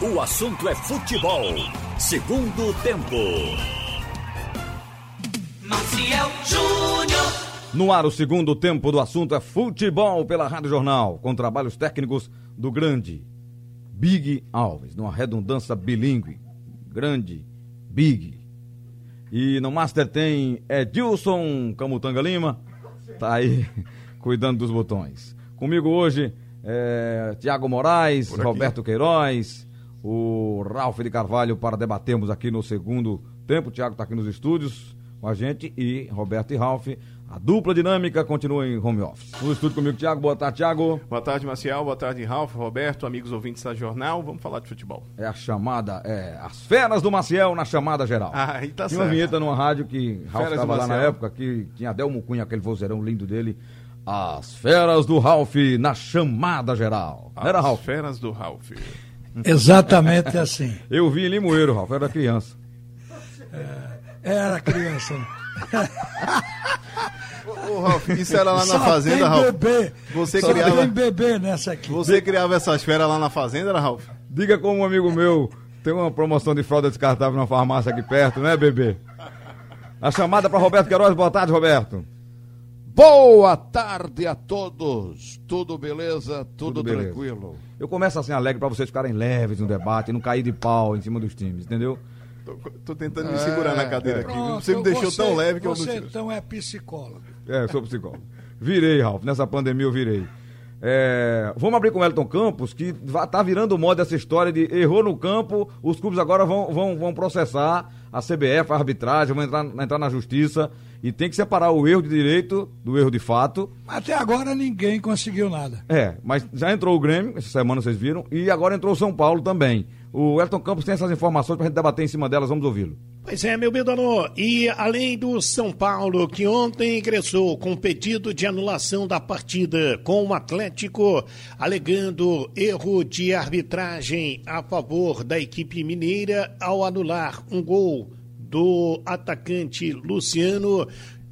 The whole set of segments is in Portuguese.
O assunto é futebol. Segundo tempo. Maciel Júnior. No ar, o segundo tempo do assunto é futebol pela Rádio Jornal, com trabalhos técnicos do grande Big Alves, numa redundância bilíngue. Grande Big. E no Master tem Edilson Camutanga Lima, tá aí cuidando dos botões. Comigo hoje é Tiago Moraes, Roberto Queiroz, o Ralf de Carvalho para debatermos aqui no segundo tempo. O Tiago está aqui nos estúdios com a gente e Roberto e Ralf. A dupla dinâmica continua em home office. No estúdio comigo, Tiago. Boa tarde, Tiago. Boa tarde, Marcial. Boa tarde, Ralf, Roberto, amigos ouvintes da Jornal. Vamos falar de futebol. É a chamada, é as feras do Maciel na chamada geral. Ah, aí tá Tinha uma certo. vinheta numa rádio que Ralf estava lá na época, que tinha Adelmo Cunha, aquele vozeirão lindo dele. As feras do Ralf na chamada geral. Não Era As Ralf? Feras do Ralf. Exatamente assim. Eu vi em Limoeiro, Ralf, era criança. Era criança. Ô, Ralf, isso era lá na Só fazenda, tem Ralf? bebê. Você Só criava- tem bebê nessa aqui. Você criava essas feras lá na fazenda, era, Ralf? Diga como um amigo meu tem uma promoção de fralda descartável numa farmácia aqui perto, né, bebê? A chamada para Roberto Queiroz. Boa tarde, Roberto. Boa tarde a todos. Tudo beleza? Tudo, Tudo beleza. tranquilo? Eu começo assim alegre para vocês ficarem leves no debate e não cair de pau em cima dos times, entendeu? Tô, tô tentando me segurar na cadeira aqui. Pronto, Você me deixou tão leve que eu não Você então é psicólogo. É, eu sou psicólogo. Virei, Ralf. Nessa pandemia eu virei. É, vamos abrir com o Elton Campos, que tá virando moda essa história de errou no campo, os clubes agora vão, vão, vão processar a CBF, a arbitragem, vão entrar, entrar na justiça e tem que separar o erro de direito do erro de fato. Até agora ninguém conseguiu nada. É, mas já entrou o Grêmio, essa semana vocês viram, e agora entrou o São Paulo também. O Elton Campos tem essas informações pra gente debater em cima delas, vamos ouvi-lo. Pois é, meu Bedono. E além do São Paulo, que ontem ingressou com pedido de anulação da partida com o Atlético, alegando erro de arbitragem a favor da equipe mineira ao anular um gol do atacante Luciano.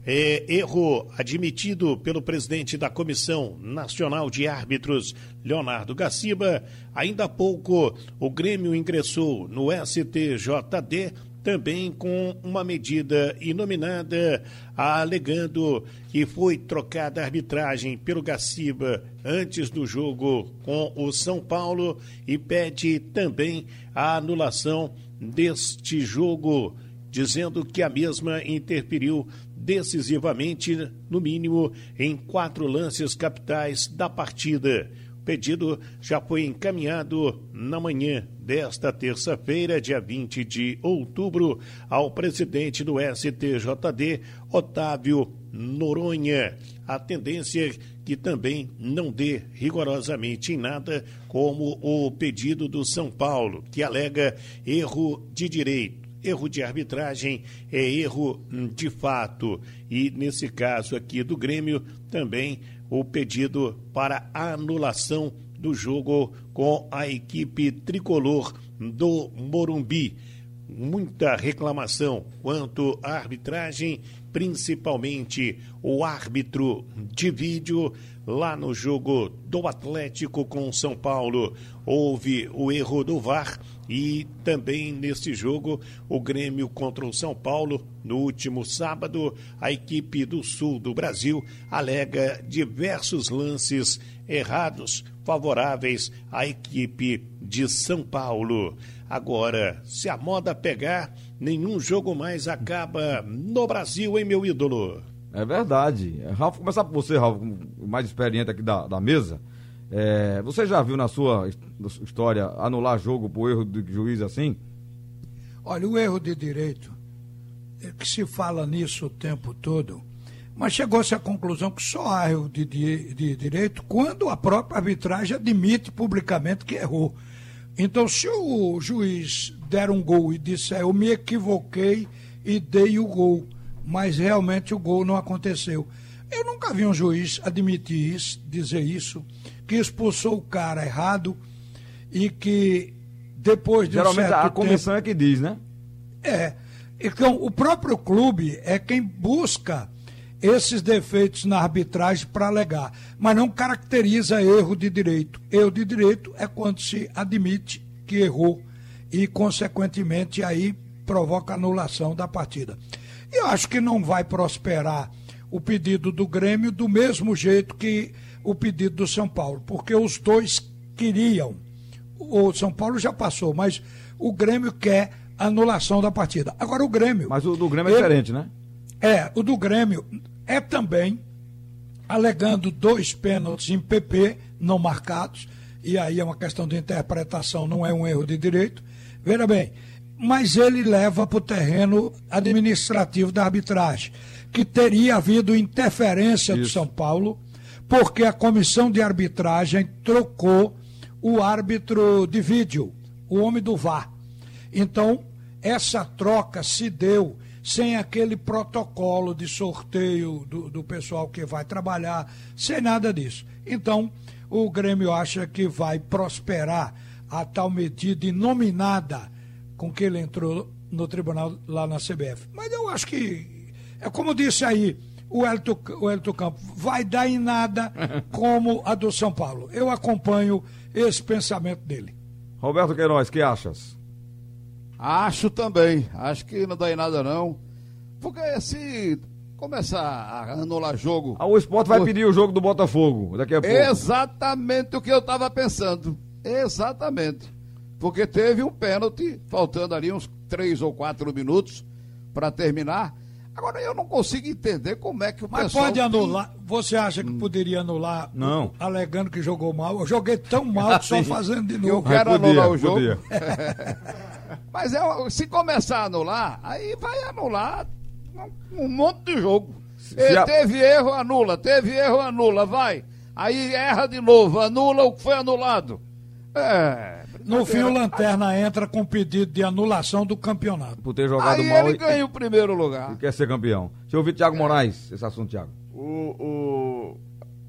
É, erro admitido pelo presidente da Comissão Nacional de Árbitros, Leonardo Gaciba. Ainda há pouco, o Grêmio ingressou no STJD também com uma medida inominada, alegando que foi trocada a arbitragem pelo Gaciba antes do jogo com o São Paulo e pede também a anulação deste jogo, dizendo que a mesma interferiu decisivamente, no mínimo, em quatro lances capitais da partida. O pedido já foi encaminhado na manhã desta terça-feira, dia 20 de outubro, ao presidente do STJD, Otávio Noronha. A tendência é que também não dê rigorosamente em nada, como o pedido do São Paulo, que alega erro de direito. Erro de arbitragem é erro hum, de fato. E nesse caso aqui do Grêmio, também o pedido para anulação do jogo com a equipe tricolor do Morumbi. Muita reclamação quanto à arbitragem, principalmente o árbitro de vídeo lá no jogo do Atlético com São Paulo. Houve o erro do VAR e também nesse jogo o Grêmio contra o São Paulo no último sábado, a equipe do sul do Brasil alega diversos lances errados favoráveis à equipe de São Paulo. Agora, se a moda pegar, nenhum jogo mais acaba no Brasil, hein, meu ídolo? É verdade. Ralf, começar por você, Ralf, o mais experiente aqui da, da mesa. É, você já viu na sua história anular jogo por erro de juiz assim? Olha, o erro de direito, é que se fala nisso o tempo todo, mas chegou-se à conclusão que só há erro de, di- de direito quando a própria arbitragem admite publicamente que errou. Então, se o juiz der um gol e disser eu me equivoquei e dei o gol, mas realmente o gol não aconteceu. Eu nunca vi um juiz admitir isso, dizer isso, que expulsou o cara errado e que depois de um Geralmente certo a comissão é que diz, né? é. Então, o próprio clube é quem busca esses defeitos na arbitragem para alegar, mas não caracteriza erro de direito. Erro de direito é quando se admite que errou e, consequentemente, aí provoca anulação da partida. E eu acho que não vai prosperar o pedido do Grêmio do mesmo jeito que o pedido do São Paulo, porque os dois queriam. O São Paulo já passou, mas o Grêmio quer anulação da partida. Agora o Grêmio. Mas o do Grêmio é ele, diferente, né? É, o do Grêmio é também alegando dois pênaltis em PP não marcados, e aí é uma questão de interpretação, não é um erro de direito. Veja bem, mas ele leva para o terreno administrativo da arbitragem, que teria havido interferência Isso. do São Paulo, porque a comissão de arbitragem trocou o árbitro de vídeo, o homem do VAR. Então, essa troca se deu sem aquele protocolo de sorteio do, do pessoal que vai trabalhar, sem nada disso. Então, o Grêmio acha que vai prosperar a tal medida inominada com que ele entrou no tribunal lá na CBF. Mas eu acho que, é como disse aí o Elton, o Elton Campos, vai dar em nada como a do São Paulo. Eu acompanho esse pensamento dele. Roberto Queiroz, que achas? Acho também. Acho que não dá em nada, não. Porque se começar a anular jogo. Ah, o esporte vai o... pedir o jogo do Botafogo daqui a pouco. Exatamente o que eu estava pensando. Exatamente. Porque teve um pênalti, faltando ali uns três ou quatro minutos para terminar. Agora eu não consigo entender como é que o Mas pessoal. Mas pode anular. Tem... Você acha que poderia anular? Não. Alegando que jogou mal. Eu joguei tão mal que só fazendo de novo. Eu quero podia, anular o jogo. Mas é, se começar a anular, aí vai anular um monte de jogo. A... Teve erro, anula. Teve erro, anula. Vai. Aí erra de novo, anula o que foi anulado. É. No fim, o Lanterna entra com pedido de anulação do campeonato. Por ter jogado Aí mal. ele ganha o primeiro lugar. E quer ser campeão. Deixa eu ouvir Thiago Moraes, esse assunto, Thiago. O, o,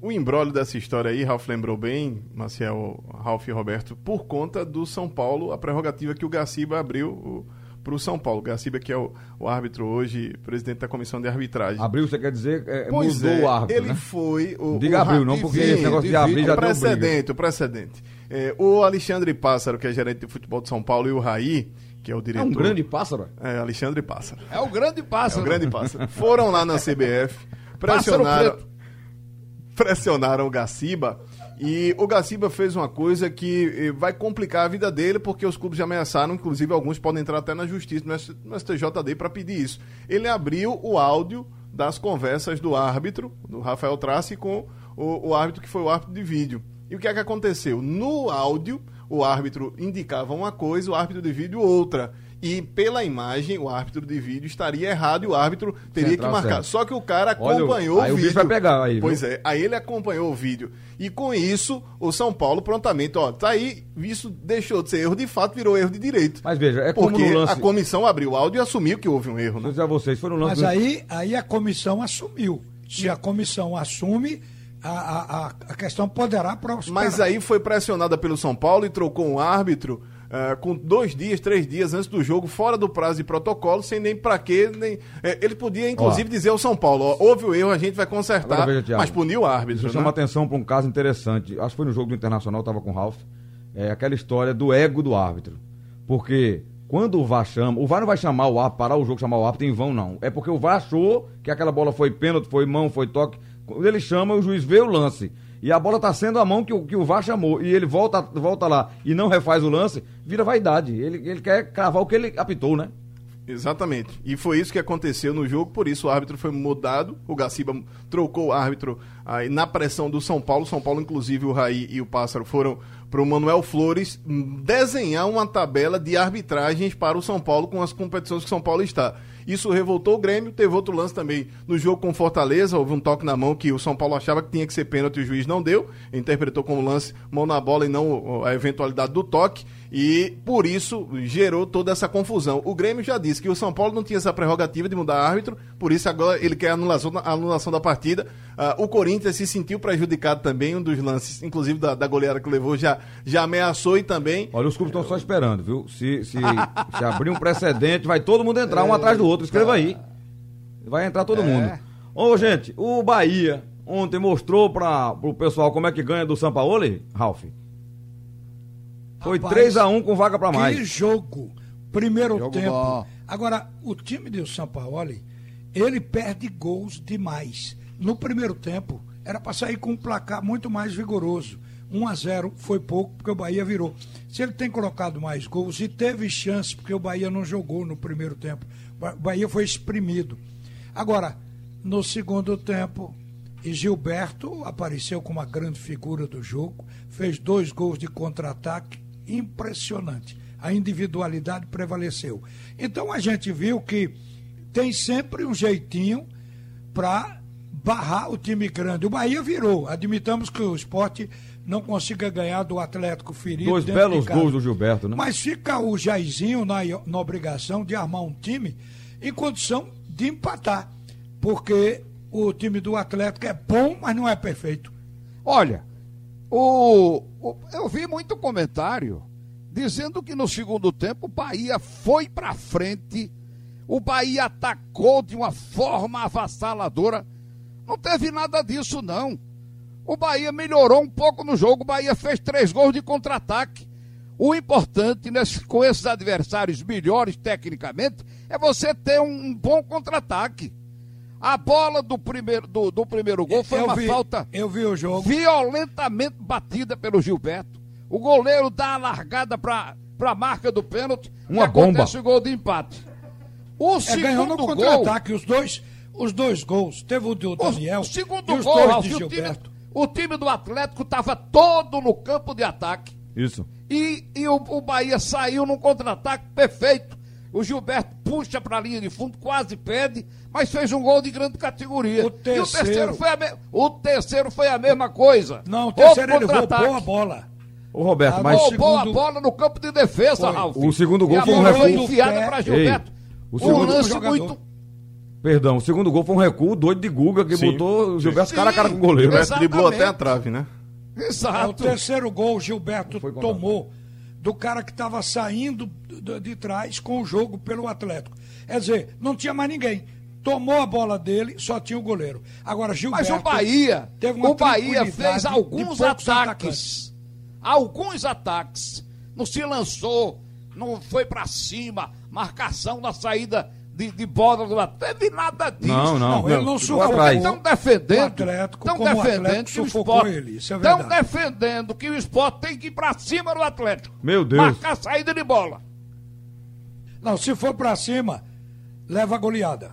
o embrólio dessa história aí, Ralf lembrou bem, Maciel, Ralf e Roberto, por conta do São Paulo, a prerrogativa que o Gaciba abriu para o São Paulo. Gaciba, que é o, o, árbitro hoje, presidente da comissão de arbitragem. Abriu, você quer dizer, é, mudou é, o árbitro, Ele né? foi o... Diga o, abriu, não, porque esse negócio de abrir já o precedente, O precedente, é, o Alexandre Pássaro, que é gerente de futebol de São Paulo, e o Raí, que é o diretor... É um grande pássaro? É, Alexandre Pássaro. É o grande pássaro. É o grande pássaro. Foram lá na CBF, pressionaram, pressionaram o Gaciba e o Gaciba fez uma coisa que eh, vai complicar a vida dele, porque os clubes já ameaçaram, inclusive alguns podem entrar até na justiça, no STJD, para pedir isso. Ele abriu o áudio das conversas do árbitro, do Rafael Trace, com o, o árbitro que foi o árbitro de vídeo. E o que é que aconteceu? No áudio, o árbitro indicava uma coisa, o árbitro de vídeo outra e pela imagem o árbitro de vídeo estaria errado e o árbitro teria Central que marcar. Certo. Só que o cara acompanhou Olha, o, o vídeo. vai pegar aí. Pois é, aí ele acompanhou o vídeo. E com isso, o São Paulo prontamente, ó, tá aí, isso deixou de ser erro de fato, virou erro de direito. Mas veja, é como porque lance... a comissão abriu o áudio e assumiu que houve um erro, né? Já vocês foram Mas aí, aí a comissão assumiu. Se a comissão assume, a, a, a questão poderá prosperar. Mas aí foi pressionada pelo São Paulo e trocou um árbitro uh, com dois dias, três dias antes do jogo, fora do prazo de protocolo, sem nem para quê. Nem, é, ele podia, inclusive, ó, dizer ao São Paulo: ó, houve o erro, a gente vai consertar, veja, mas puniu o árbitro. Isso né? chama atenção para um caso interessante. Acho que foi no jogo do Internacional, estava com o Ralf. É aquela história do ego do árbitro. Porque quando o VAR chama, o VAR não vai chamar o árbitro, parar o jogo, chamar o árbitro em vão, não. É porque o VAR achou que aquela bola foi pênalti, foi mão, foi toque. Quando ele chama, o juiz vê o lance e a bola está sendo a mão que o, que o VAR chamou, e ele volta, volta lá e não refaz o lance, vira vaidade. Ele, ele quer cravar o que ele apitou, né? Exatamente. E foi isso que aconteceu no jogo, por isso o árbitro foi mudado. O Gaciba trocou o árbitro aí na pressão do São Paulo. São Paulo, inclusive, o Raí e o Pássaro foram para o Manuel Flores desenhar uma tabela de arbitragens para o São Paulo com as competições que o São Paulo está. Isso revoltou o Grêmio. Teve outro lance também no jogo com Fortaleza. Houve um toque na mão que o São Paulo achava que tinha que ser pênalti e o juiz não deu. Interpretou como lance mão na bola e não a eventualidade do toque e por isso gerou toda essa confusão. O Grêmio já disse que o São Paulo não tinha essa prerrogativa de mudar árbitro, por isso agora ele quer a anulação, a anulação da partida. Uh, o Corinthians se sentiu prejudicado também, um dos lances, inclusive da, da goleada que levou, já, já ameaçou e também. Olha, os clubes estão só esperando, viu? Se, se, se abrir um precedente, vai todo mundo entrar, um atrás do outro. Escreva aí. Vai entrar todo é. mundo. Ô, gente, o Bahia ontem mostrou para o pessoal como é que ganha do São Paulo, Ralf? Foi Rapaz, 3 a 1 com vaga pra Que mais. jogo. Primeiro Jogo tempo. bom. Agora, o time do Sampaoli, ele perde gols demais. No primeiro tempo, era para sair com um placar muito mais vigoroso. 1 a 0 foi pouco, porque o Bahia virou. Se ele tem colocado mais gols e teve chance, porque o Bahia não jogou no primeiro tempo. O Bahia foi exprimido. Agora, no segundo tempo, e Gilberto apareceu como a grande figura do jogo, fez dois gols de contra-ataque impressionante. A individualidade prevaleceu. Então a gente viu que tem sempre um jeitinho para barrar o time grande. O Bahia virou. Admitamos que o esporte não consiga ganhar do Atlético ferido. Dois belos gols do Gilberto, né? Mas fica o Jairzinho na, na obrigação de armar um time em condição de empatar. Porque o time do Atlético é bom, mas não é perfeito. Olha, o, o- eu vi muito comentário dizendo que no segundo tempo o Bahia foi pra frente, o Bahia atacou de uma forma avassaladora. Não teve nada disso, não. O Bahia melhorou um pouco no jogo, o Bahia fez três gols de contra-ataque. O importante nesse- com esses adversários melhores tecnicamente é você ter um bom contra-ataque. A bola do primeiro, do, do primeiro gol foi eu uma vi, falta Eu vi o jogo. violentamente batida pelo Gilberto. O goleiro dá a largada para a marca do pênalti Uma e acontece bomba. o gol de empate. O É, ganhou no segundo gol, contra-ataque. Os dois, os dois gols. Teve o do Daniel o segundo e os gol, dois Ralf, de o, time, Gilberto. o time do Atlético estava todo no campo de ataque. Isso. E, e o, o Bahia saiu num contra-ataque perfeito. O Gilberto puxa para a linha de fundo, quase pede, mas fez um gol de grande categoria. O E o terceiro- terceiro foi a, me... o terceiro foi a mesma coisa. Não, o terceiro ele Outro contra-ataque. roubou a bola. Ô Roberto, Ah, mas o roubou segundo- a bola no campo de defesa, Foi. Ralf. O segundo gol E foi um recuo. enfiada Ei, para Gilberto. o um segundo- lance jogador. muito. perdão, o segundo gol foi um recuo doido de Guga que Sim. botou o Gilberto Sim. cara a cara com o goleiro. Gilberto Exatamente. driblou até a trave, né? É, o Exato. terceiro gol, o Gilberto tomou do cara que estava saindo de, trás com o jogo pelo Atlético. Quer dizer, não tinha mais ninguém. Tomou a bola dele, só tinha o goleiro. Agora, Mas Gilberto. o Bahia, teve uma o Bahia fez alguns poucos ataques. Alguns ataques. Não se lançou, não foi para cima, marcação na saída de, de bola do Atlético. Teve nada disso. Não, não. Não, ele não sufocou. Estão defendendo. O Atlético, Estão defendendo Atlético que o esporte. é Estão verdade. defendendo que o esporte tem que ir para cima do Atlético. Meu Deus. Marcar a saída de bola. Não, se for pra cima, leva a goleada.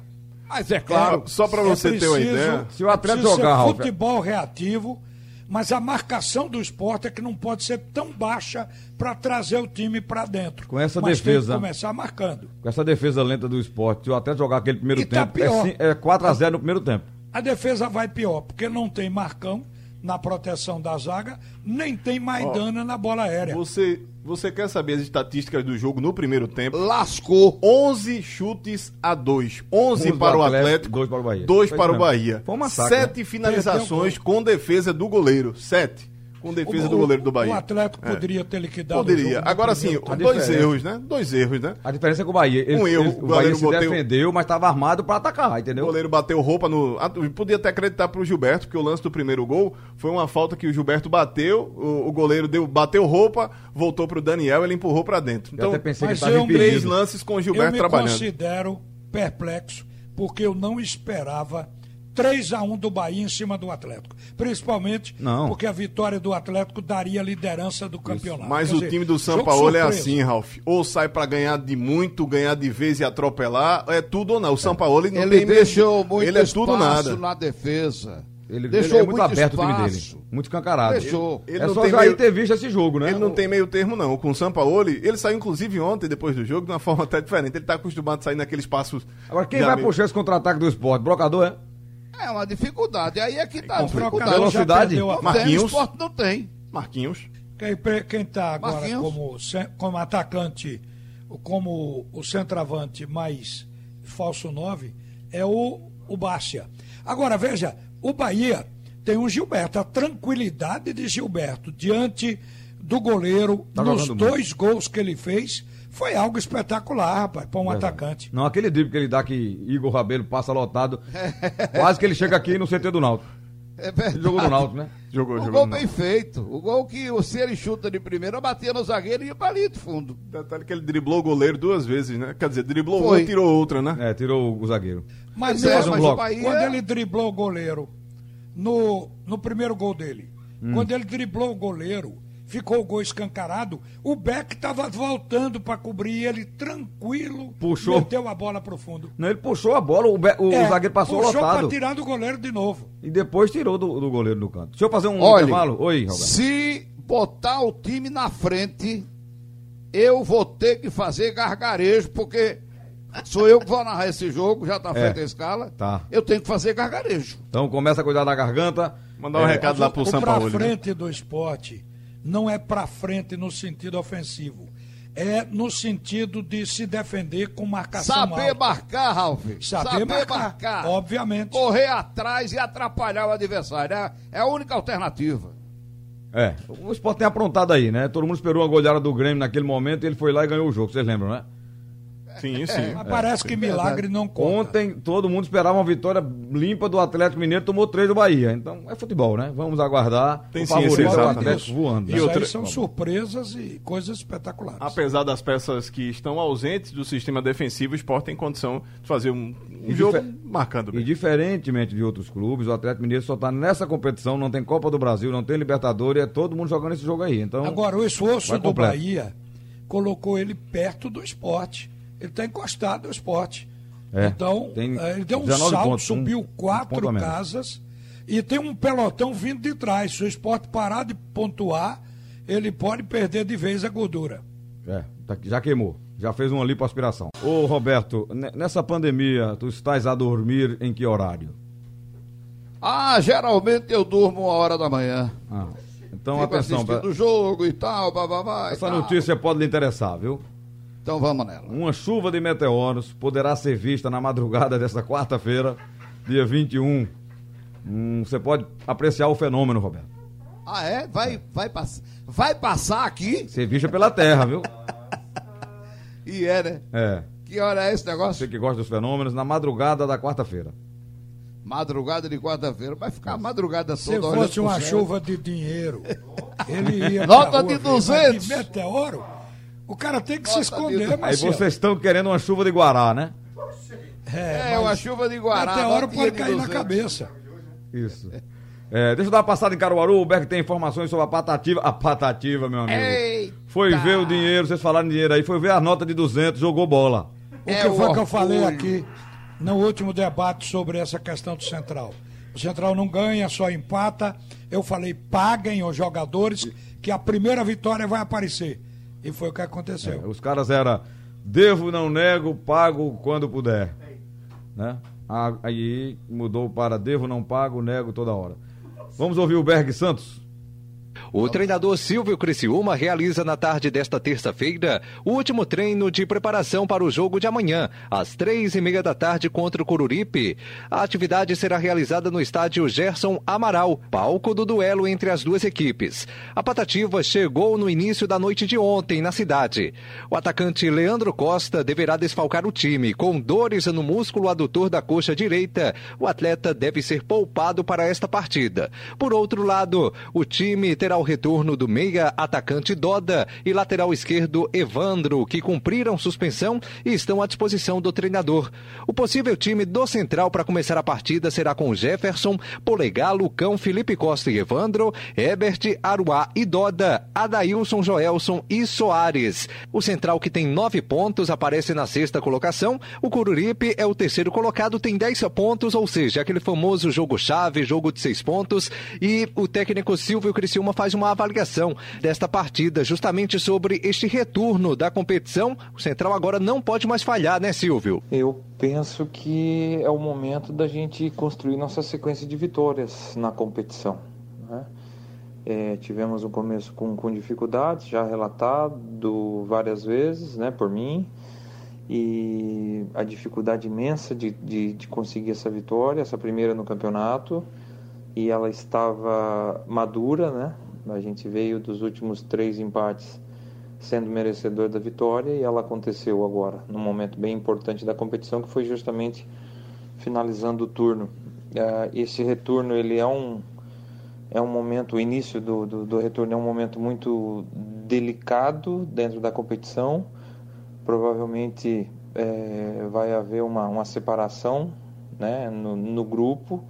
Mas é claro. Só pra você ter uma ideia. Se o Atlético jogar, ser Ralf, futebol reativo, mas a marcação do esporte é que não pode ser tão baixa para trazer o time para dentro. Com essa mas defesa- Tem que começar marcando. com essa defesa lenta do esporte, se o Atlético jogar aquele primeiro E tá tempo, é, pior. é 4x0 no primeiro tempo. A defesa vai pior, porque não tem Marcão na proteção da zaga, nem tem Maidana na bola aérea. Você, você quer saber as estatísticas do jogo no primeiro tempo? Lascou. 11 chutes a 2. 11 11 para do o Atlético, Atlético, dois para o Bahia. 2 Foi para o. Bahia. Foi um massacre, Sete né? finalizações com defesa do goleiro. 7 com defesa do goleiro do Bahia. O Atlético É. poderia ter liquidado o Poderia. jogo Agora sim, tempo. dois erros, né? Dois erros, né? A diferença é que o Bahia, ele, Um erro, ele- o o Bahia goleiro se bateu- defendeu, mas estava armado para atacar, O entendeu? goleiro bateu roupa no. Podia até acreditar pro Gilberto, porque o lance do primeiro gol foi uma falta que o Gilberto bateu, o, o goleiro deu, bateu roupa, voltou pro Daniel, ele empurrou pra dentro. Então, até pensei que Mas estava eu- três lances com o Eu Gilberto me trabalhando. considero perplexo, porque eu não esperava 3 a 1 do Bahia em cima do Atlético. Principalmente Não. porque a vitória do Atlético daria a liderança do campeonato. Mas Quer o dizer, time do São Paulo é assim, Ralf. Ou sai pra ganhar de muito, ganhar de vez e atropelar, é tudo ou não. O São Paulo não Ele tem deixou mesmo- muito Ele é tudo espaço nada. na defesa. Ele, deixou ele é muito muito aberto o time espaço. dele. Muito escancarado. Deixou. Ele é não só tem meio- ter visto esse jogo, né? Ele não tem meio termo, não. Com o Sampaoli, ele saiu inclusive ontem, depois do jogo, de uma forma até diferente. Ele tá acostumado a sair naqueles passos. Agora, quem vai amigo. puxar esse contra-ataque do esporte? Brocador, é? É uma dificuldade. Aí é que tá a O dificuldade. Velocidade? perdeu a vaga. tem, o Marquinhos. esporte não tem. Marquinhos. Quem, pre- quem tá agora Marquinhos. como, como atacante, como o centroavante mais falso 9, é o, o Bárcia. Agora, veja, o Bahia tem um Gilberto, a tranquilidade de Gilberto diante do goleiro Tá nos dois gols que ele fez foi algo espetacular, rapaz, para um atacante. Não, aquele drible que ele dá que Igor Rabelo passa lotado. quase que ele chega aqui no CT do Náutico. É verdade. Jogou no Náutico, né? Jogou, O jogou. gol bem feito. O gol que o ele chuta de primeira, batia no zagueiro e ia pra ali de fundo. Detalhe que ele driblou o goleiro duas vezes, né? Quer dizer, driblou Foi. uma e tirou outra, né? É, tirou o zagueiro. Mas, Pois é, mesmo um mas bloco. o Bahia... quando ele driblou o goleiro no, no primeiro gol dele, Hum. quando ele driblou o goleiro, ficou o gol escancarado, o Beck estava voltando para cobrir ele tranquilo, Puxou. meteu a bola pro fundo. Não, ele puxou a bola, o, Be- o É, zagueiro passou puxou lotado. pra tirar do goleiro de novo. E depois tirou do, do goleiro no canto. Deixa eu fazer um Olha, intervalo. Oi, Roberto. se botar o time na frente, eu vou ter que fazer gargarejo, porque sou eu que vou narrar esse jogo, já tá feita a escala. Tá. Eu tenho que fazer gargarejo. Então começa a cuidar da garganta. Mandar um É, recado lá pro o São Paulo. né? frente do esporte não é pra frente no sentido ofensivo. É no sentido de se defender com marcação Saber alta. marcar, Ralf. Saber marcar, obviamente. Correr atrás e atrapalhar o adversário. É, é a única alternativa. É, o Sport tem aprontado aí, né? Todo mundo esperou uma goleada do Grêmio naquele momento e ele foi lá e ganhou o jogo, vocês lembram, né? Sim, sim. Mas parece que milagre não conta. Ontem todo mundo esperava uma vitória limpa do Atlético Mineiro, tomou três do Bahia. Então é futebol, né? Vamos aguardar. Tem o sim, favorito esse é o exato. Atlético voando. Isso né? outra- aí são surpresas e coisas espetaculares. Apesar das peças que estão ausentes do sistema defensivo, o Sport tem condição de fazer um, um E jogo difer- marcando E bem. diferentemente de outros clubes, o Atlético Mineiro só tá nessa competição, não tem Copa do Brasil, não tem Libertadores, é todo mundo jogando esse jogo aí. Então, Agora, o esforço do completo. Bahia colocou ele perto do esporte. Ele está encostado ao esporte. É, então, tem eh, ele deu um 19 salto, pontos, subiu um quatro casas e tem um pelotão vindo de trás. Se o esporte parar de pontuar, ele pode perder de vez a gordura. É, tá- já queimou. Já fez uma lipoaspiração. Ô, Roberto, ne- nessa pandemia, tu estás a dormir em que horário? Ah, geralmente eu durmo uma hora da manhã. Ah, então, Fico atenção, pra- o jogo e tal, bababá. essa notícia pode lhe interessar, viu? Então vamos nela. Uma chuva de meteoros poderá ser vista na madrugada desta quarta-feira, dia 21. Hum, você pode apreciar o fenômeno, Roberto. Ah, é? Vai, vai, pass... vai passar aqui? Ser vista pela Terra, viu? E é, né? É. Que hora é esse Você negócio? que gosta dos fenômenos, na madrugada da quarta-feira. Madrugada de quarta-feira. Vai ficar a madrugada Se toda olhando fosse uma chuva de dinheiro, ele ia. Nota pra rua de ver, mas 200. De meteoro, o cara tem que se Nota de esconder, 200. Aí vocês estão querendo uma chuva de Guará, né? É, É, uma chuva de Guará. meteoro notinha pode de cair na 200. cabeça. Isso. É, deixa eu dar uma passada em Caruaru, o Beck tem informações sobre a patativa. A patativa, meu amigo. Eita! Foi ver o dinheiro, vocês falaram dinheiro aí, foi ver a nota de 200, jogou bola. O É que o foi que eu falei aqui no último debate sobre essa questão do Central? O Central não ganha, só empata. Eu falei, paguem os jogadores, que a primeira vitória vai aparecer. E foi o que aconteceu. Os caras eram devo, não nego, pago quando puder. Né? Ah, Aí mudou para devo, não pago, nego toda hora. Vamos ouvir o Berg Santos. O treinador Silvio Criciúma realiza na tarde desta terça-feira o último treino de preparação para o jogo de amanhã, às três e meia da tarde contra o Coruripe. A atividade será realizada no estádio Gerson Amaral, palco do duelo entre as duas equipes. A Patativa chegou no início da noite de ontem na cidade. O atacante Leandro Costa deverá desfalcar o time. Com dores no músculo adutor da coxa direita, o atleta deve ser poupado para esta partida. Por outro lado, o time terá o retorno do meia atacante Doda e lateral esquerdo Evandro, que cumpriram suspensão e estão à disposição do treinador. O possível time do Central para começar a partida será com Jefferson, Polegar, Lucão, Felipe Costa e Evandro, Ebert, Aruá e Doda, Adailson, Joelson e Soares. O Central, que tem nove pontos, aparece na sexta colocação. O Cururipe é o terceiro colocado, tem dez pontos, ou seja, aquele famoso jogo-chave, jogo de seis pontos. E o técnico Silvio Criciúma faz uma avaliação desta partida, justamente sobre este retorno da competição. O Central agora não pode mais falhar, né, Silvio? Eu penso que é o momento da gente construir nossa sequência de vitórias na competição. né? É, tivemos um começo com, com dificuldades, já relatado várias vezes né, por mim, e a dificuldade imensa de, de, de conseguir essa vitória, essa primeira no campeonato, e ela estava madura, né? A gente veio dos últimos três empates sendo merecedor da vitória e ela aconteceu agora, num momento bem importante da competição, que foi justamente finalizando o turno. Uh, esse retorno ele é um é um momento, o início do, do, do, retorno é um momento muito delicado dentro da competição. Provavelmente é, vai haver uma, uma separação né, no, no grupo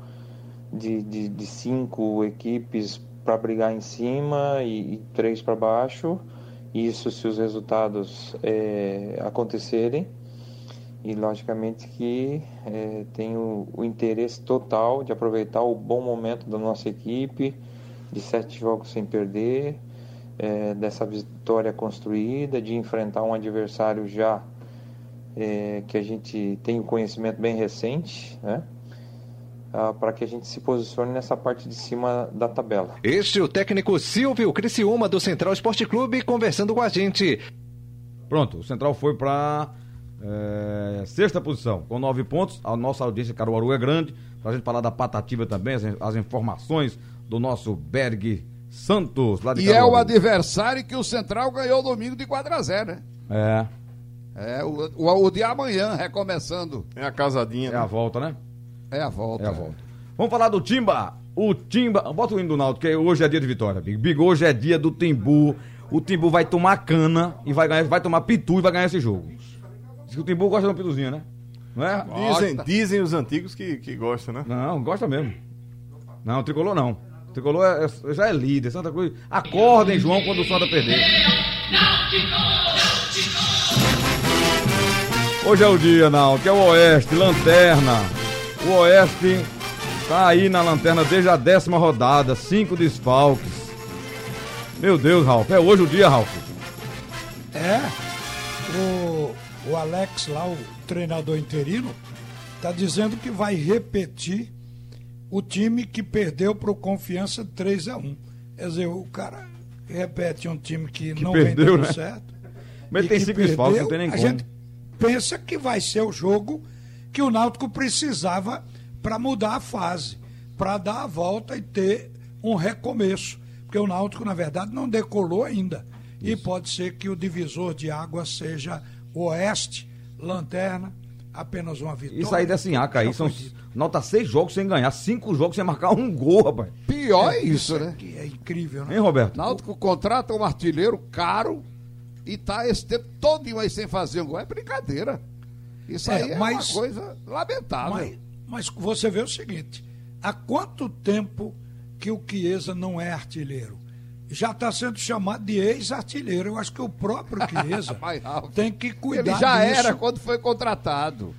de, de, de, cinco equipes para brigar em cima e, e três para baixo. Isso se os resultados é, acontecerem. E logicamente que é, tenho o interesse total de aproveitar o bom momento da nossa equipe, de sete jogos sem perder, é, dessa vitória construída, de enfrentar um adversário já é, que a gente tem o conhecimento bem recente, né? Ah, para que a gente se posicione nessa parte de cima da tabela. Este é o técnico Silvio Criciúma do Central Esporte Clube conversando com a gente. Pronto, o Central foi para é, sexta posição, com nove pontos. A nossa audiência Caruaru é grande. Para a gente falar da Patativa também, as, as informações do nosso Berg Santos, lá de E Caruaru. é o adversário que o Central ganhou domingo de 4 a 0 né? É. É, o, o, o de amanhã, recomeçando. É a casadinha. É né? a volta, né? É a volta. É a volta. Vamos falar do Timba. O Timba. Bota o hino do Naldo, que hoje é dia de vitória, Big. Big, hoje é dia do Timbu. O Timbu vai tomar cana e vai ganhar, vai tomar pitu e vai ganhar esse jogo. Diz que o Timbu gosta de um pituzinho, né? Não é? Dizem, dizem os antigos que, que gostam, né? Não, gosta mesmo. Não, tricolor não. Tricolor é, é, já é líder. Santa Cruz. Acordem, João, quando o Santa perder. Hoje é o dia, não, que é o Oeste, lanterna. O Oeste tá aí na lanterna desde a décima rodada, cinco desfalques. Meu Deus, Ralf, é hoje o dia, Ralf. É, o, o Alex lá, o treinador interino, tá dizendo que vai repetir o time que perdeu pro Confiança 3 a 1 Quer dizer, o cara repete um time que, que não perdeu, vem dando né? certo. Mas tem cinco desfalques, não tem nem a como. Gente, pensa que vai ser o jogo que o Náutico precisava para mudar a fase, para dar a volta e ter um recomeço. Porque o Náutico, na verdade, não decolou ainda. Isso. E pode ser que o divisor de água seja o Oeste, Lanterna, apenas uma vitória. Isso aí desse Inhaca aí, são nota seis jogos sem ganhar, cinco jogos sem marcar um gol, rapaz. Pior é, é isso, né? Que é incrível, né? Hein, Roberto? Náutico contrata um artilheiro caro e tá esse tempo todo aí sem fazer um gol. É brincadeira. Isso é, aí é mas, uma coisa lamentável. Mas, mas, você vê o seguinte: há quanto tempo que o Chiesa não é artilheiro? Já está sendo chamado de ex-artilheiro. Eu acho que o próprio Chiesa tem que cuidar Ele já disso. era quando foi contratado.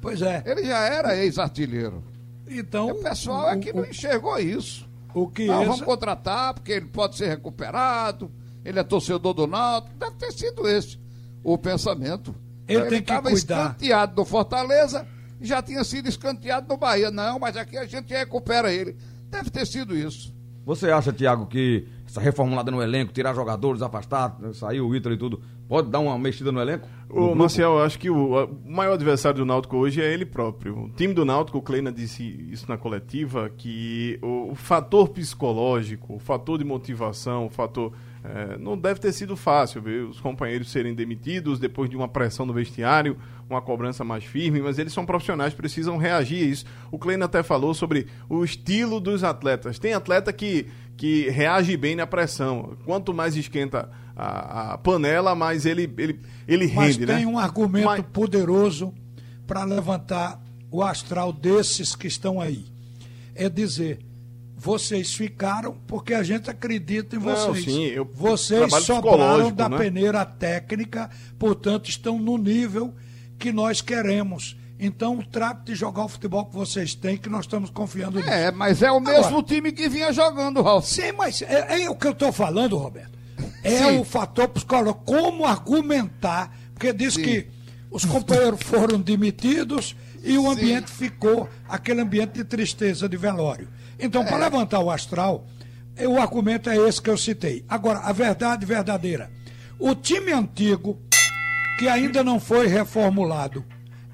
Pois é. Ele já era ex-artilheiro. Então, o pessoal o, é que o, não enxergou isso. O Chiesa... Não, vamos contratar porque ele pode ser recuperado ele é torcedor do Náutico, deve ter sido esse o pensamento. Ele, tem que cuidar. escanteado no Fortaleza, já tinha sido escanteado no Bahia. Não, mas aqui a gente recupera ele. Deve ter sido isso. Você acha, Tiago, que essa reformulada no elenco, tirar jogadores, afastar, sair o Ítalo e tudo, pode dar uma mexida no elenco? Ô, Marcel, eu acho que o, o, maior adversário do Náutico hoje é ele próprio. O time do Náutico, o Kleina disse isso na coletiva, que o, o fator psicológico, o fator de motivação, o fator é, não deve ter sido fácil ver os companheiros serem demitidos depois de uma pressão no vestiário, uma cobrança mais firme, mas eles são profissionais, precisam reagir a isso. O Kleina até falou sobre o estilo dos atletas. Tem atleta que, que reage bem na pressão. Quanto mais esquenta a, a panela, mais ele, ele, ele rende. Mas tem né? um argumento mas... poderoso para levantar o astral desses que estão aí. É dizer vocês ficaram porque a gente acredita em vocês. Não, sim, eu vocês sobraram da né? peneira técnica, portanto, estão no nível que nós queremos. Então, trate de jogar o futebol que vocês têm, que nós estamos confiando nisso. É, mas é o mesmo Agora, time que vinha jogando, Ralf. Sim, mas é, é o que eu estou falando, Roberto. É sim. o fator psicológico. Como argumentar? Porque diz sim. que os companheiros foram demitidos e o ambiente sim. ficou aquele ambiente de tristeza de velório. Então, para é. levantar o astral, o argumento é esse que eu citei. Agora, a verdade verdadeira. O time antigo, que ainda não foi reformulado,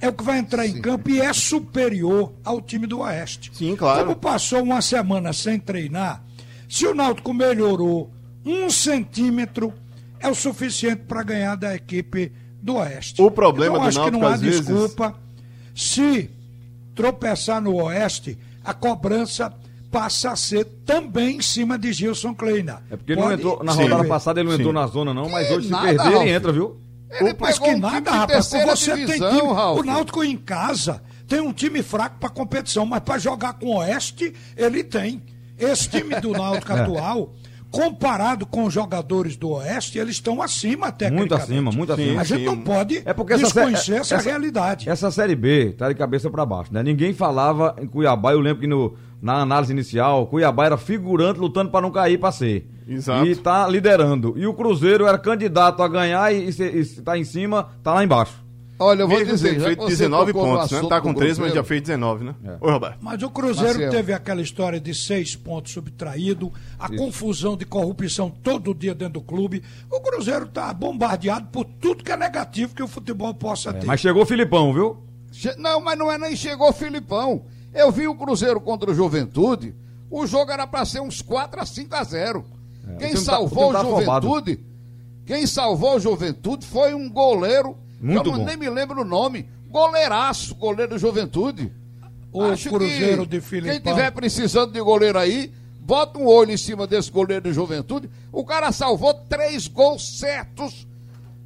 é o que vai entrar Sim. em campo e é superior ao time do Oeste. Sim, claro. Como passou uma semana sem treinar, se o Náutico melhorou um centímetro, é o suficiente para ganhar da equipe do Oeste. O problema então, do acho Náutico, que não há vezes... desculpa. Se tropeçar no Oeste, a cobrança passa a ser também em cima de Gilson Kleina. É porque ele não entrou, na rodada Sim. passada ele não Sim. entrou na zona não, mas Que hoje se nada, perder ele Ralf. entra, viu? Ele Mas que um time nada, de rapaz. Você tem divisão, time. Ralf. O Náutico em casa tem um time fraco para competição, mas para jogar com o Oeste, ele tem. Esse time do Náutico É. atual, comparado com os jogadores do Oeste, eles estão acima tecnicamente. Muito acima, muito acima. A gente não pode É porque essa, desconhecer sé- essa, realidade. Essa Série B tá de cabeça pra baixo, né? Ninguém falava em Cuiabá, eu lembro que no, na análise inicial, Cuiabá era figurante lutando pra não cair pra ser. Exato. E tá liderando. E o Cruzeiro era candidato a ganhar e, e, se- e se tá em cima, tá lá embaixo. Olha, eu vou Mesmo dizer, feito que você 19 tocou no pontos, né? Tá com do 13, mas já fez 19, né? É. Oi, Roberto. Mas o Cruzeiro Marcelo. teve aquela história de seis pontos subtraídos, a confusão de corrupção todo dia dentro do clube. O Cruzeiro está bombardeado por tudo que é negativo que o futebol possa ter. Mas chegou o Filipão, viu? Che- Não, mas não é nem chegou o Filipão. Eu vi o Cruzeiro contra o Juventude. O jogo era para ser uns 4 a 5 a 0. o Quem tá- salvou o tá o afobado. Juventude? Quem salvou o Juventude foi um goleiro. Muito eu bom. nem me lembro o nome. Goleiraço, goleiro do Juventude. O Acho Cruzeiro que de Filipão. Quem tiver precisando de goleiro aí, bota um olho em cima desse goleiro do Juventude. O cara salvou três gols certos.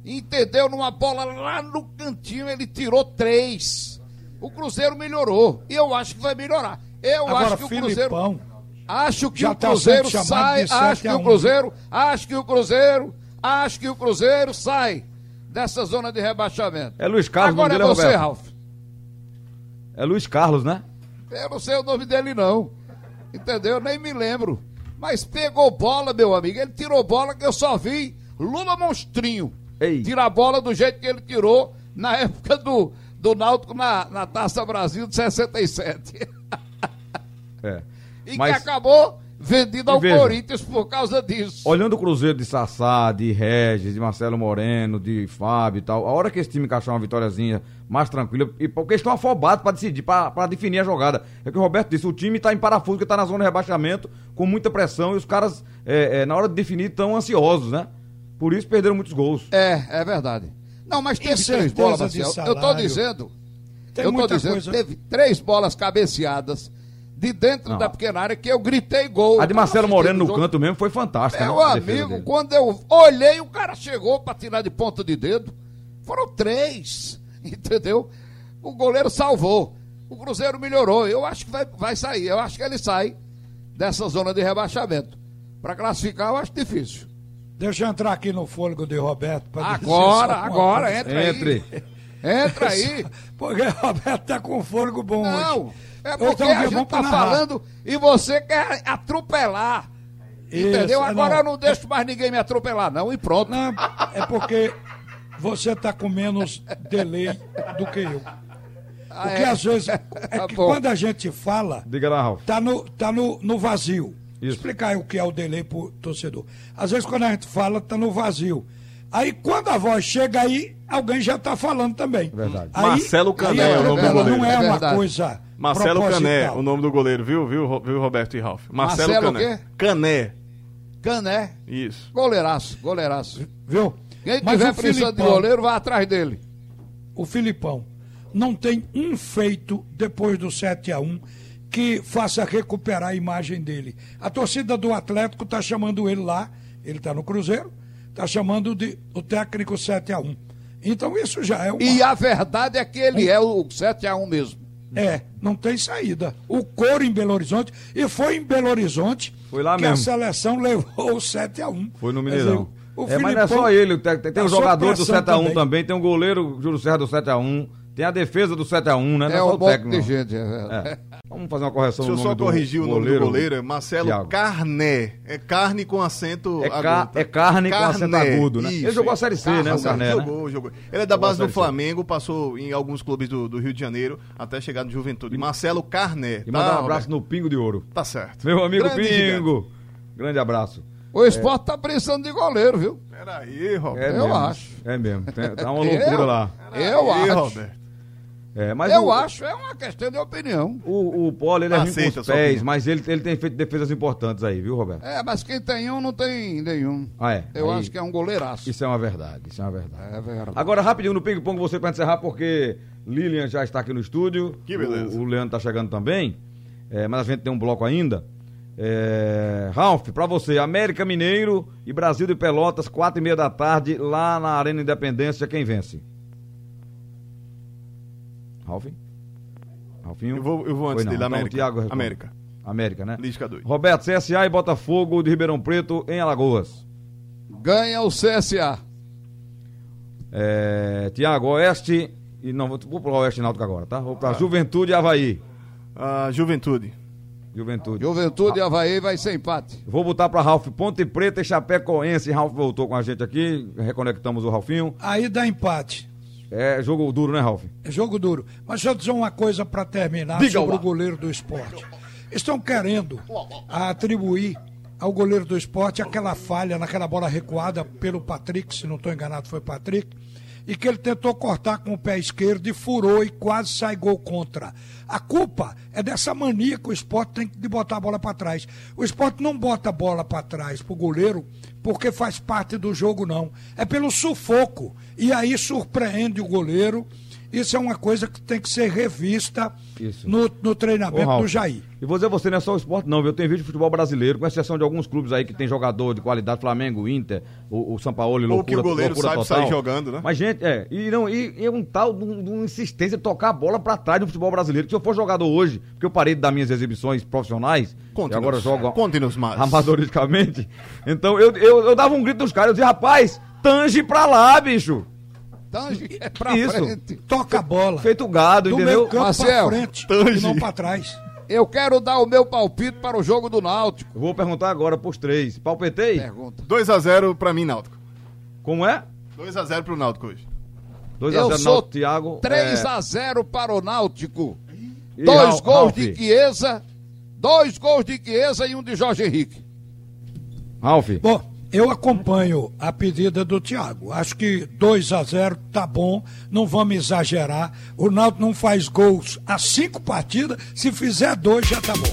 Entendeu? Numa bola lá no cantinho, ele tirou três. O Cruzeiro melhorou. E eu acho que vai melhorar. Eu Agora, acho que o Cruzeiro. Filipão, Acho que o tá Cruzeiro chamado sai. Acho que o. Cruzeiro. Acho que o Cruzeiro. Acho que o Cruzeiro sai dessa zona de rebaixamento. É Luiz Carlos, Agora é você, Roberto. Ralf. É Luiz Carlos, né? Eu não sei o nome dele, não. Entendeu? Nem me lembro. Mas pegou bola, meu amigo. Ele tirou bola que eu só vi Lula Monstrinho. Ei. Tirar bola do jeito que ele tirou na época do, do Náutico na, na Taça Brasil de 67. É. e Mas- que acabou vendido ao veja. Corinthians por causa disso. Olhando o Cruzeiro de Sassá, de Regis, de Marcelo Moreno, de Fábio e tal, a hora que esse time encaixar uma vitóriazinha mais tranquila, e porque eles estão afobados para decidir, para definir a jogada. É o que o Roberto disse, o time está em parafuso, que está na zona de rebaixamento, com muita pressão, e os caras, é, é, na hora de definir, estão ansiosos, né? Por isso perderam muitos gols. É, é verdade. Não, mas teve três bolas, Marcelo. Eu tô salário. dizendo. Tem eu tô muita dizendo, coisa- teve três bolas cabeceadas de dentro Não. da pequena área que eu gritei gol. A de Marcelo Moreno no canto mesmo foi fantástica. Meu né? Amigo, quando eu olhei, o cara chegou pra tirar de ponta de dedo. Foram três, entendeu? O goleiro salvou. O Cruzeiro melhorou. Eu acho que vai, vai sair. Eu acho que ele sai dessa zona de rebaixamento. Pra classificar, eu acho difícil. deixa eu entrar aqui no fôlego de Roberto. pra dizer Agora, agora, coisa. entra Entre. aí. Entra aí. Porque o Roberto tá com fôlego bom Não, hoje. É porque a gente tá falando e você quer atropelar. Entendeu? Isso, é, Agora não. eu não deixo mais ninguém me atropelar, não, e pronto. Não, é porque você tá com menos delay do que eu. Ah, Porque é? às vezes é Tá que bom. quando a gente fala, Diga lá, tá no, tá no, no vazio. Isso. Explicar aí o que é o delay pro torcedor. Às vezes quando a gente fala, tá no vazio. Aí quando a voz chega aí, alguém já tá falando também. Verdade. Aí, Marcelo Cané aí é o nome do goleiro. Não é, É uma coisa Marcelo Cané, o nome do goleiro, viu, viu, viu Roberto e Ralf? Marcelo, Marcelo o Cané. quê? Cané, Cané, isso. goleiraço, goleiraço. Viu? Quem Mas tiver precisando de goleiro, vai atrás dele. o Filipão não tem um feito depois do 7 a 1 que faça recuperar a imagem dele. A torcida do Atlético está chamando ele lá, ele está no Cruzeiro, está chamando de o técnico 7 a 1 Então isso já é uma... E a verdade é que ele é o 7x1 mesmo. É, não tem saída. O coro em Belo Horizonte, e foi em Belo Horizonte Foi lá que mesmo. a seleção levou o 7 a 1 Foi no Mineirão. dizer, é, mas não é só ele, tem, tem, passou jogador do pressão 7x1 também. tem o goleiro Júlio Serra do 7x1, tem a defesa do 7x1, né? Não É só um o monte técnico. de gente. é verdade. É. Vamos fazer uma correção Deixa eu no só nome do corrigir o nome do goleiro, é Marcelo Thiago. Carné. É carne com acento É, ca- agudo, tá? é carne com acento agudo, né? isso, Ele jogou a. Série C, né, o Carné, Carné, né? Jogou, jogou. Ele é da Jogou base do. Flamengo, passou em alguns clubes do, do Rio de Janeiro, até chegar no Juventude. Marcelo Carné. E mandar tá, um abraço Roberto? no Pingo de Ouro. Tá certo. Meu amigo Grande Pingo. Grande abraço. O esporte tá precisando de goleiro, viu? Peraí, Roberto. É Eu mesmo. acho. É mesmo. Tem- tá uma loucura Eu? lá. Eu acho. Roberto. É, mas Eu o, acho, é uma questão de opinião. O, o Poli, ele é ruim com Aceita os a sua pés, opinião. mas ele, ele tem feito defesas importantes aí, viu, Roberto? É, mas quem tem um não tem nenhum. Ah, é. Eu Aí- acho que é um goleiraço. Isso é uma verdade, isso é uma verdade. É verdade. Agora, rapidinho no ping-pong, você para encerrar, porque Lilian já está aqui no estúdio. Que beleza. O, o Leandro está chegando também. É, mas a gente tem um bloco ainda. É, Ralf, pra você, América Mineiro e Brasil de Pelotas, quatro e meia da tarde, lá na Arena Independência, quem vence? Ralf? Ralfinho? Eu vou, eu vou antes Foi dele, Então, América. Thiago responde. América. América, né? Lisca dois. Roberto, CSA e Botafogo de Ribeirão Preto em Alagoas. Ganha o CSA. É, Tiago, Oeste. E não, vou, vou pro Oeste Náutico agora, tá? Vou pra Juventude e Havaí. Ah, Juventude. Juventude. Juventude e Havaí vai ser empate. Vou botar pra Ralf Ponte Preta e Chapecoense. Ralf voltou com a gente aqui. Reconectamos o Ralfinho. Aí dá empate. É jogo duro, né, Ralf? É jogo duro. Mas deixa eu dizer uma coisa para terminar Diga sobre lá. o goleiro do esporte. Estão querendo atribuir ao goleiro do esporte aquela falha naquela bola recuada pelo Patrick, se não estou enganado foi Patrick, e que ele tentou cortar com o pé esquerdo e furou e quase sai gol contra. A culpa é dessa mania que o esporte tem de botar a bola para trás. O esporte não bota a bola para trás pro goleiro porque faz parte do jogo, não. É pelo sufoco. E aí surpreende o goleiro. Isso é uma coisa que tem que ser revista no, no Ô, treinamento Ralf, do Jair. E vou dizer a você, não é só o esporte, não, viu? Eu tenho vídeo de futebol brasileiro, com exceção de alguns clubes aí que tem jogador de qualidade, Flamengo, Inter, o, o São Paulo e Ou loucura, que o goleiro sabe total. sair jogando, né? Mas, gente, é, e, não, e, e é um tal de, um- de uma insistência de tocar a bola pra trás no futebol brasileiro. Que se eu for jogador hoje, porque eu parei de dar minhas exibições profissionais, e agora jogo Conte-nos mais. amadoristicamente, então eu, eu, eu dava um grito nos caras, eu dizia, rapaz, tange pra lá, bicho. Tange é pra Isso. frente. Toca a bola. Feito gado, do entendeu? meio campo Marcel, pra frente Tange. e não pra trás. Eu quero dar o meu palpite para o jogo do Náutico. Eu Vou perguntar agora pros três. Palpetei? Pergunta. 2x0 pra mim, Náutico. Como é? 2x0 pro Náutico hoje. 2x0 Eu sou Náutico, Thiago. 3 é, a 0 para o Náutico. e Dois Ralf- gols Ralf, de Chiesa, dois gols de Chiesa e um de Jorge Henrique. Ralf, Bom, eu acompanho a pedida do Thiago. Acho que 2 a 0 tá bom, não vamos exagerar. O Náutico não faz gols há cinco partidas, se fizer dois já tá bom.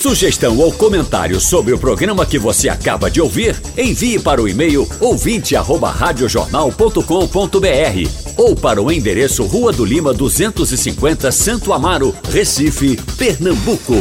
Sugestão ou comentário sobre o programa que você acaba de ouvir, envie para o e-mail ouvinte@radiojornal.com.br ou para o endereço Rua do Lima 250, Santo Amaro, Recife, Pernambuco.